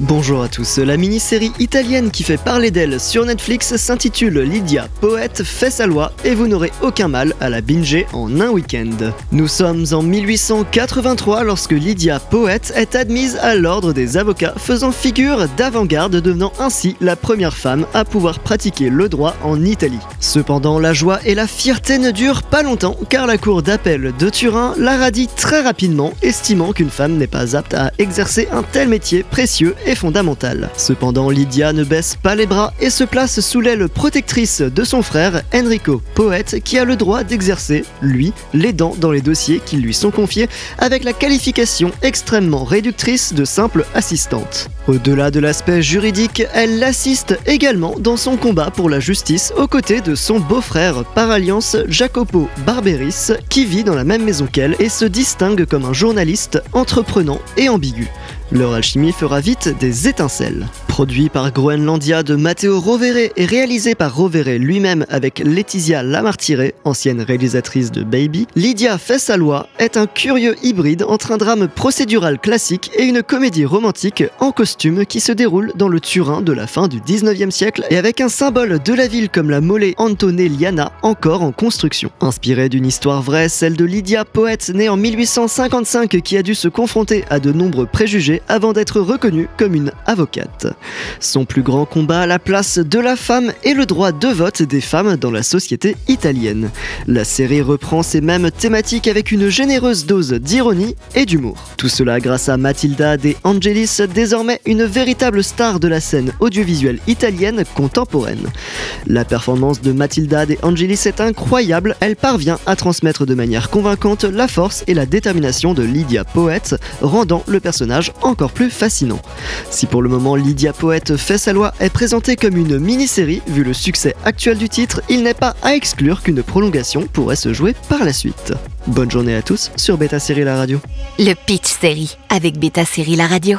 Bonjour à tous, la mini-série italienne qui fait parler d'elle sur Netflix s'intitule Lydia, poète fait sa loi et vous n'aurez aucun mal à la binger en un week-end. Nous sommes en 1883 lorsque Lydia, poète, est admise à l'ordre des avocats faisant figure d'avant-garde devenant ainsi la première femme à pouvoir pratiquer le droit en Italie. Cependant la joie et la fierté ne durent pas longtemps car la cour d'appel de Turin la radie très rapidement estimant qu'une femme n'est pas apte à exercer un tel métier précieux est fondamentale. Cependant, Lydia ne baisse pas les bras et se place sous l'aile protectrice de son frère Enrico, poète qui a le droit d'exercer, lui, les dents dans les dossiers qui lui sont confiés avec la qualification extrêmement réductrice de simple assistante. Au-delà de l'aspect juridique, elle l'assiste également dans son combat pour la justice aux côtés de son beau-frère par alliance Jacopo Barberis qui vit dans la même maison qu'elle et se distingue comme un journaliste entreprenant et ambigu. Leur alchimie fera vite des étincelles. Produit par Groenlandia de Matteo Rovere et réalisé par Rovere lui-même avec Laetitia Lamartire, ancienne réalisatrice de Baby, Lydia fait sa loi est un curieux hybride entre un drame procédural classique et une comédie romantique en costume qui se déroule dans le Turin de la fin du 19e siècle et avec un symbole de la ville comme la mole Antonelliana encore en construction. Inspirée d'une histoire vraie, celle de Lydia, poète née en 1855 qui a dû se confronter à de nombreux préjugés avant d'être reconnue comme une avocate. Son plus grand combat, la place de la femme et le droit de vote des femmes dans la société italienne. La série reprend ces mêmes thématiques avec une généreuse dose d'ironie et d'humour. Tout cela grâce à Matilda De Angelis, désormais une véritable star de la scène audiovisuelle italienne contemporaine. La performance de Matilda De Angelis est incroyable, elle parvient à transmettre de manière convaincante la force et la détermination de Lydia Poète, rendant le personnage encore plus fascinant. Si pour le moment Lydia Poète fait sa loi est présentée comme une mini-série, vu le succès actuel du titre, il n'est pas à exclure qu'une prolongation pourrait se jouer par la suite. Bonne journée à tous sur Beta Série La Radio. Le Pitch Série avec Beta Série La Radio.